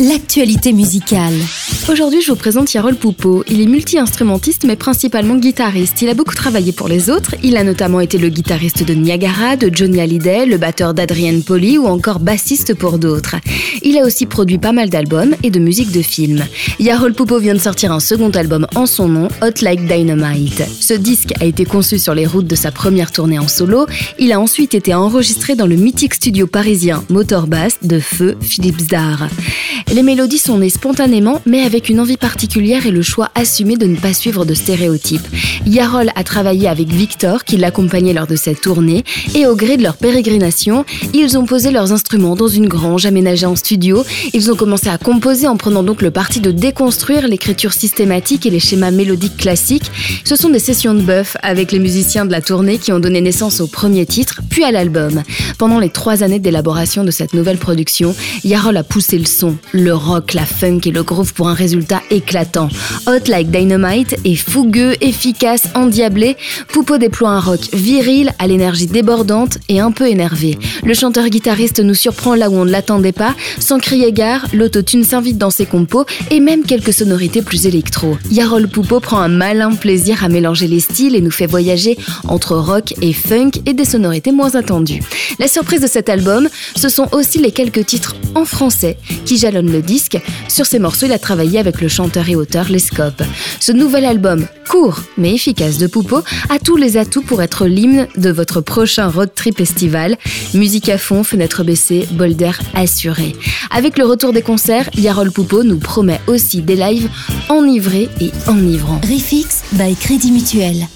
l'actualité musicale. Aujourd'hui, je vous présente Yarol Poupeau. Il est multi-instrumentiste, mais principalement guitariste. Il a beaucoup travaillé pour les autres. Il a notamment été le guitariste de Niagara, de Johnny Hallyday, le batteur d'Adrienne Poli ou encore bassiste pour d'autres. Il a aussi produit pas mal d'albums et de musique de films. Yarol Poupeau vient de sortir un second album en son nom, Hot Like Dynamite. Ce disque a été conçu sur les routes de sa première tournée en solo. Il a ensuite été enregistré dans le mythique studio parisien Motor Bass de Feu Philippe Zdar. Les mélodies sont nées spontanément, mais avec une envie particulière et le choix assumé de ne pas suivre de stéréotypes. Yarol a travaillé avec Victor, qui l'accompagnait lors de cette tournée, et au gré de leur pérégrination, ils ont posé leurs instruments dans une grange aménagée en studio. Ils ont commencé à composer en prenant donc le parti de déconstruire l'écriture systématique et les schémas mélodiques classiques. Ce sont des sessions de bœuf avec les musiciens de la tournée qui ont donné naissance au premier titre, puis à l'album. Pendant les trois années d'élaboration de cette nouvelle production, Yarol a poussé le son, le rock, la funk et le groove pour un résultat éclatant. Hot Like Dynamite est fougueux, efficace, endiablé. Poupeau déploie un rock viril à l'énergie débordante et un peu énervé. Le chanteur-guitariste nous surprend là où on ne l'attendait pas. Sans crier gare, l'autotune s'invite dans ses compos et même quelques sonorités plus électro. Yarol Poupeau prend un malin plaisir à mélanger les styles et nous fait voyager entre rock et funk et des sonorités moins attendues. La surprise de cet album, ce sont aussi les quelques titres en français qui jalonnent le disque. Sur ces morceaux, il a travaillé avec le chanteur et auteur Les Scopes. Ce nouvel album, court mais efficace de Poupeau, a tous les atouts pour être l'hymne de votre prochain road trip estival. Musique à fond, fenêtre baissée, bol d'air assuré. Avec le retour des concerts, Yarol Poupeau nous promet aussi des lives enivrés et enivrants. Refix by Crédit Mutuel.